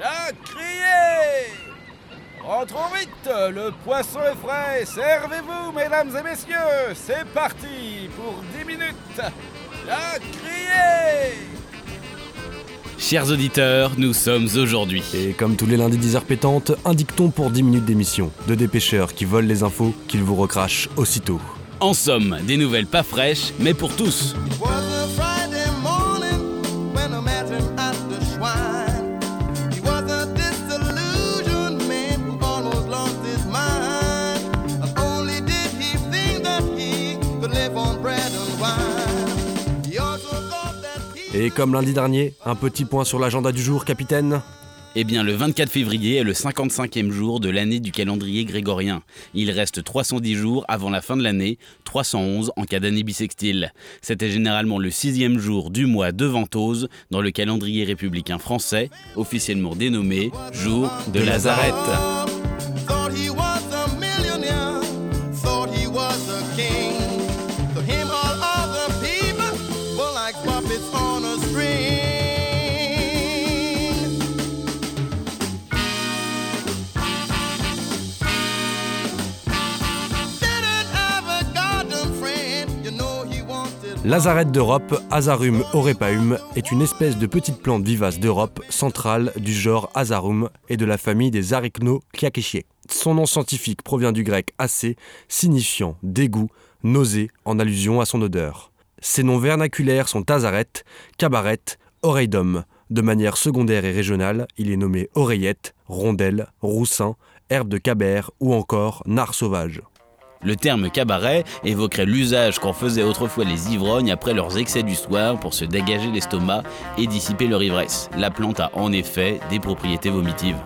La criée Rentrons vite, le poisson est frais, servez-vous mesdames et messieurs, c'est parti pour 10 minutes. La criée Chers auditeurs, nous sommes aujourd'hui. Et comme tous les lundis 10 heures pétantes, un dicton pour 10 minutes d'émission. De dépêcheurs qui volent les infos, qu'ils vous recrachent aussitôt. En somme, des nouvelles pas fraîches, mais pour tous. Et comme lundi dernier, un petit point sur l'agenda du jour, capitaine. Eh bien, le 24 février est le 55e jour de l'année du calendrier grégorien. Il reste 310 jours avant la fin de l'année, 311 en cas d'année bissextile. C'était généralement le sixième jour du mois de Ventose dans le calendrier républicain français, officiellement dénommé Jour de Lazarette. Lazarette d'Europe, Azarum aurepaum, est une espèce de petite plante vivace d'Europe centrale du genre Azarum et de la famille des Arachnochiaceae. Son nom scientifique provient du grec acé, signifiant dégoût, nausée, en allusion à son odeur. Ses noms vernaculaires sont Azarette, Cabaret, Oreille d'homme. De manière secondaire et régionale, il est nommé oreillette, rondelle, roussin, herbe de cabère ou encore nard sauvage. Le terme cabaret évoquerait l'usage qu'en faisaient autrefois les ivrognes après leurs excès du soir pour se dégager l'estomac et dissiper leur ivresse. La plante a en effet des propriétés vomitives.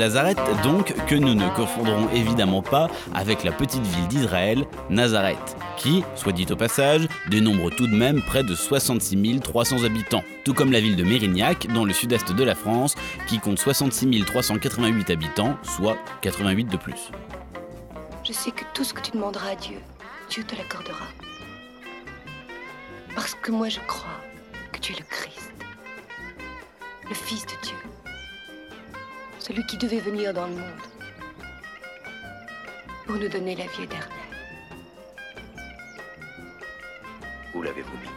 Lazareth, donc, que nous ne confondrons évidemment pas avec la petite ville d'Israël, Nazareth, qui, soit dit au passage, dénombre tout de même près de 66 300 habitants, tout comme la ville de Mérignac, dans le sud-est de la France, qui compte 66 388 habitants, soit 88 de plus. Je sais que tout ce que tu demanderas à Dieu, Dieu te l'accordera. Parce que moi je crois que tu es le Christ, le Fils de Dieu, celui qui devait venir dans le monde pour nous donner la vie éternelle. Où l'avez-vous mis?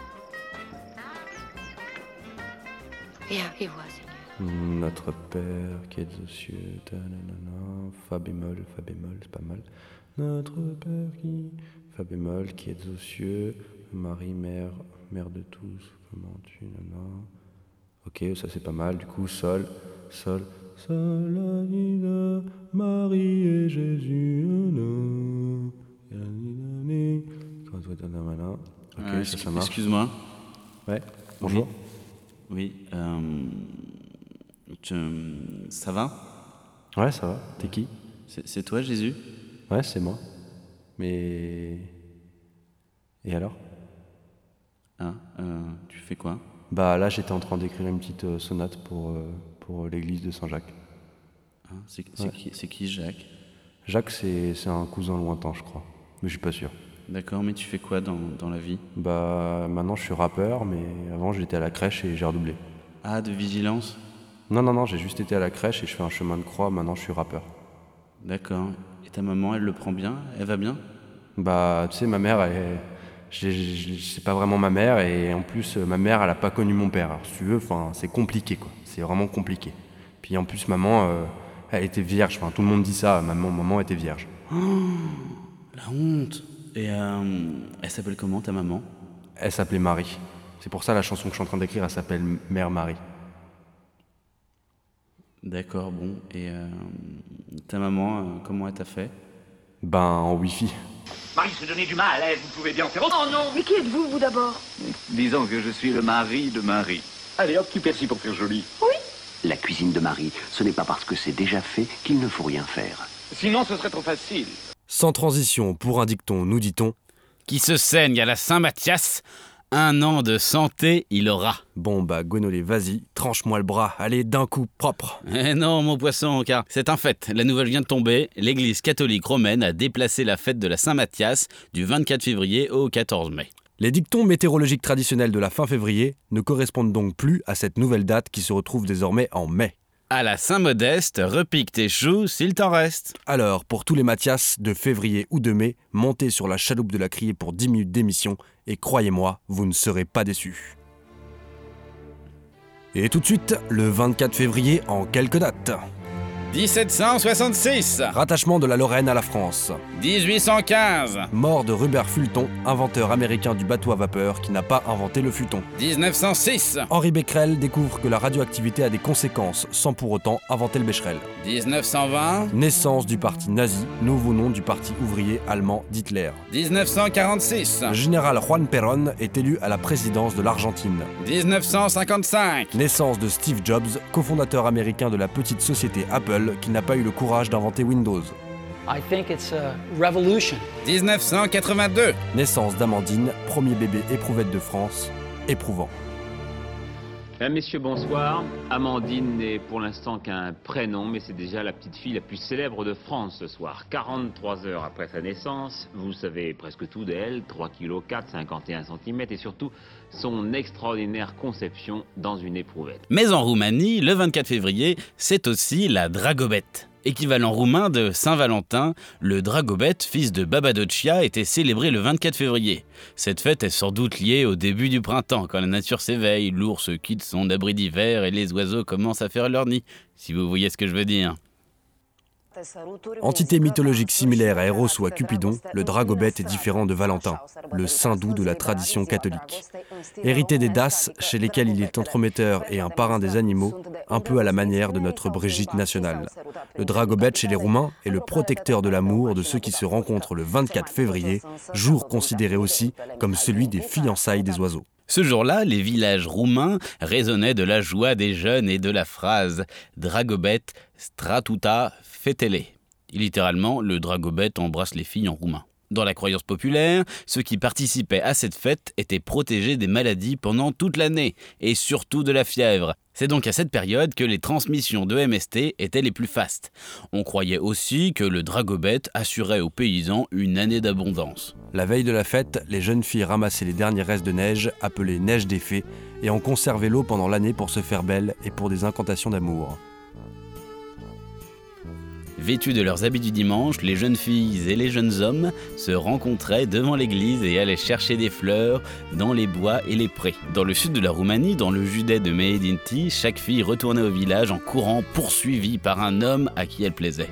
Viens et vois, Seigneur. Notre Père qui es aux cieux, ta nanana, Fa bémol, Fa bémol, c'est pas mal. Notre Père qui, Fa bémol, qui es aux cieux, Marie, Mère, Mère de tous, comment tu, nanana. Ok, ça c'est pas mal, du coup, Sol, Sol, Marie et Jésus, nanana, ya, ni, na, ni. Quand toi, ta, nanana. Ok, Euh, ça. Excuse-moi. Ouais, bonjour. Oui. euh, tu- ça va? Ouais, ça va. T'es qui? C'est toi, Jésus? Ouais, c'est moi. Mais. Et alors? Ah, euh, tu fais quoi? Bah là, j'étais en train d'écrire une petite euh, sonate pour, pour l'église de Saint-Jacques. Ah, C'est c'est Ouais. qui, c'est qui, Jacques? Jacques, c'est c'est un cousin lointain, je crois. Mais je suis pas sûr. D'accord, mais tu fais quoi dans, dans la vie? Bah maintenant, je suis rappeur, mais avant, j'étais à la crèche et j'ai redoublé. Ah, de vigilance? Non, non, non, j'ai juste été à la crèche et je fais un chemin de croix. Maintenant, je suis rappeur. D'accord. Et ta maman, elle le prend bien? Elle va bien? Bah, tu sais, ma mère, elle, c'est pas vraiment ma mère et en plus, euh, ma mère, elle a pas connu mon père. Alors, si tu veux, enfin, c'est compliqué, quoi. C'est vraiment compliqué. Puis en plus, maman, euh, elle était vierge. Enfin, tout le monde dit ça. Maman, maman était vierge. La honte Et euh, elle s'appelle comment, ta maman? Elle s'appelait Marie. C'est pour ça la chanson que je suis en train d'écrire, elle s'appelle Mère Marie. D'accord, bon. Et euh, ta maman, comment elle t'a fait? Ben, en Wi-Fi. Marie se donner du mal, hein, vous pouvez bien faire autre. Oh non? Mais qui êtes-vous, vous d'abord? Disons que je suis le mari de Marie. Allez hop, tu persil pour faire joli. La cuisine de Marie, ce n'est pas parce que c'est déjà fait qu'il ne faut rien faire. Sinon, ce serait trop facile. Sans transition, pour un dicton, nous dit-on qui se saigne à la Saint-Mathias. Un an de santé, il aura. Bon bah Gonolé, vas-y, tranche-moi le bras, allez d'un coup propre. Eh non, mon poisson, car c'est un fait. La nouvelle vient de tomber. L'Église catholique romaine a déplacé la fête de la Saint-Mathias du 24 février au 14 mai. Les dictons météorologiques traditionnels de la fin février ne correspondent donc plus à cette nouvelle date qui se retrouve désormais en mai. À la Saint-Modeste, repique tes choux s'il t'en reste. Alors, pour tous les Mathias de février ou de mai, montez sur la chaloupe de la criée pour 10 minutes d'émission et croyez-moi, vous ne serez pas déçus. Et tout de suite, le 24 février en quelques dates. 1766, Rattachement de la Lorraine à la France. 1815, Mort de Rupert Fulton, inventeur américain du bateau à vapeur qui n'a pas inventé le futon. 1906, Henri Becquerel découvre que la radioactivité a des conséquences sans pour autant inventer le Becherel. 1920, Naissance du parti nazi, nouveau nom du parti ouvrier allemand d'Hitler. 1946, Le général Juan Perón est élu à la présidence de l'Argentine. 1955, Naissance de Steve Jobs, cofondateur américain de la petite société Apple qui n'a pas eu le courage d'inventer Windows. I think it's a revolution. 1982, Naissance d'Amandine, premier bébé éprouvette de France, éprouvant. Mesdames, Messieurs, bonsoir. Amandine n'est pour l'instant qu'un prénom, mais c'est déjà la petite fille la plus célèbre de France ce soir. 43 heures après sa naissance, vous savez presque tout d'elle, 3 kg 4, 51 cm et surtout son extraordinaire conception dans une éprouvette. Mais en Roumanie, le 24 février, c'est aussi la Dragobete. Équivalent roumain de Saint-Valentin, le Dragobete, fils de Babadocia, était célébré le 24 février. Cette fête est sans doute liée au début du printemps, quand la nature s'éveille, l'ours quitte son abri d'hiver et les oiseaux commencent à faire leur nid, si vous voyez ce que je veux dire. Entité mythologique similaire à Eros ou à Cupidon, le Dragobete est différent de Valentin, le saint doux de la tradition catholique. Hérité des Daces, chez lesquels il est entremetteur et un parrain des animaux, un peu à la manière de notre Brigitte nationale. Le Dragobete chez les Roumains est le protecteur de l'amour de ceux qui se rencontrent le 24 février, jour considéré aussi comme celui des fiançailles des oiseaux. Ce jour-là, les villages roumains résonnaient de la joie des jeunes et de la phrase Dragobet stratuta fetele. Littéralement, le Dragobet embrasse les filles en roumain. Dans la croyance populaire, ceux qui participaient à cette fête étaient protégés des maladies pendant toute l'année, et surtout de la fièvre. C'est donc à cette période que les transmissions de MST étaient les plus fastes. On croyait aussi que le Dragobet assurait aux paysans une année d'abondance. La veille de la fête, les jeunes filles ramassaient les derniers restes de neige, appelés neige des fées, et en conservaient l'eau pendant l'année pour se faire belle et pour des incantations d'amour. Vêtus de leurs habits du dimanche, les jeunes filles et les jeunes hommes se rencontraient devant l'église et allaient chercher des fleurs dans les bois et les prés. Dans le sud de la Roumanie, dans le județ de Mehedinti, chaque fille retournait au village en courant, poursuivie par un homme à qui elle plaisait.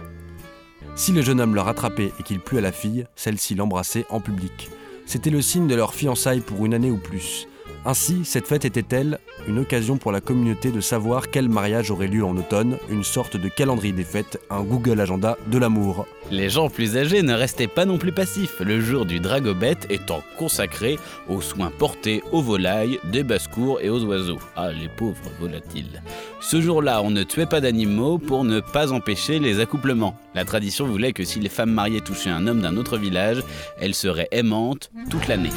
Si le jeune homme le rattrapait et qu'il plut à la fille, celle-ci l'embrassait en public. C'était le signe de leur fiançailles pour une année ou plus. Ainsi, cette fête était-elle une occasion pour la communauté de savoir quel mariage aurait lieu en automne, une sorte de calendrier des fêtes, un Google Agenda de l'amour. Les gens plus âgés ne restaient pas non plus passifs, le jour du Dragobet étant consacré aux soins portés aux volailles, des basses-cours et aux oiseaux. Ah, les pauvres volatiles. Ce jour-là, on ne tuait pas d'animaux pour ne pas empêcher les accouplements. La tradition voulait que si les femmes mariées touchaient un homme d'un autre village, elles seraient aimantes toute l'année.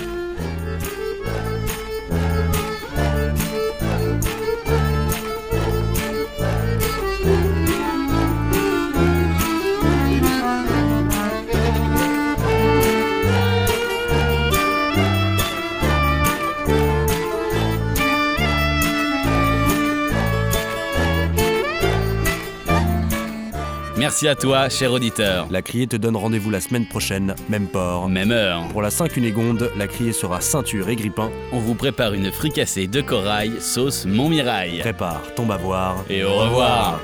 Merci à toi, cher auditeur. La criée te donne rendez-vous la semaine prochaine, même port. Même heure. Pour la 5 Cunégonde, la criée sera ceinture et grippin. On vous prépare une fricassée de corail, sauce Montmirail. Prépare ton bavoir. Et au revoir.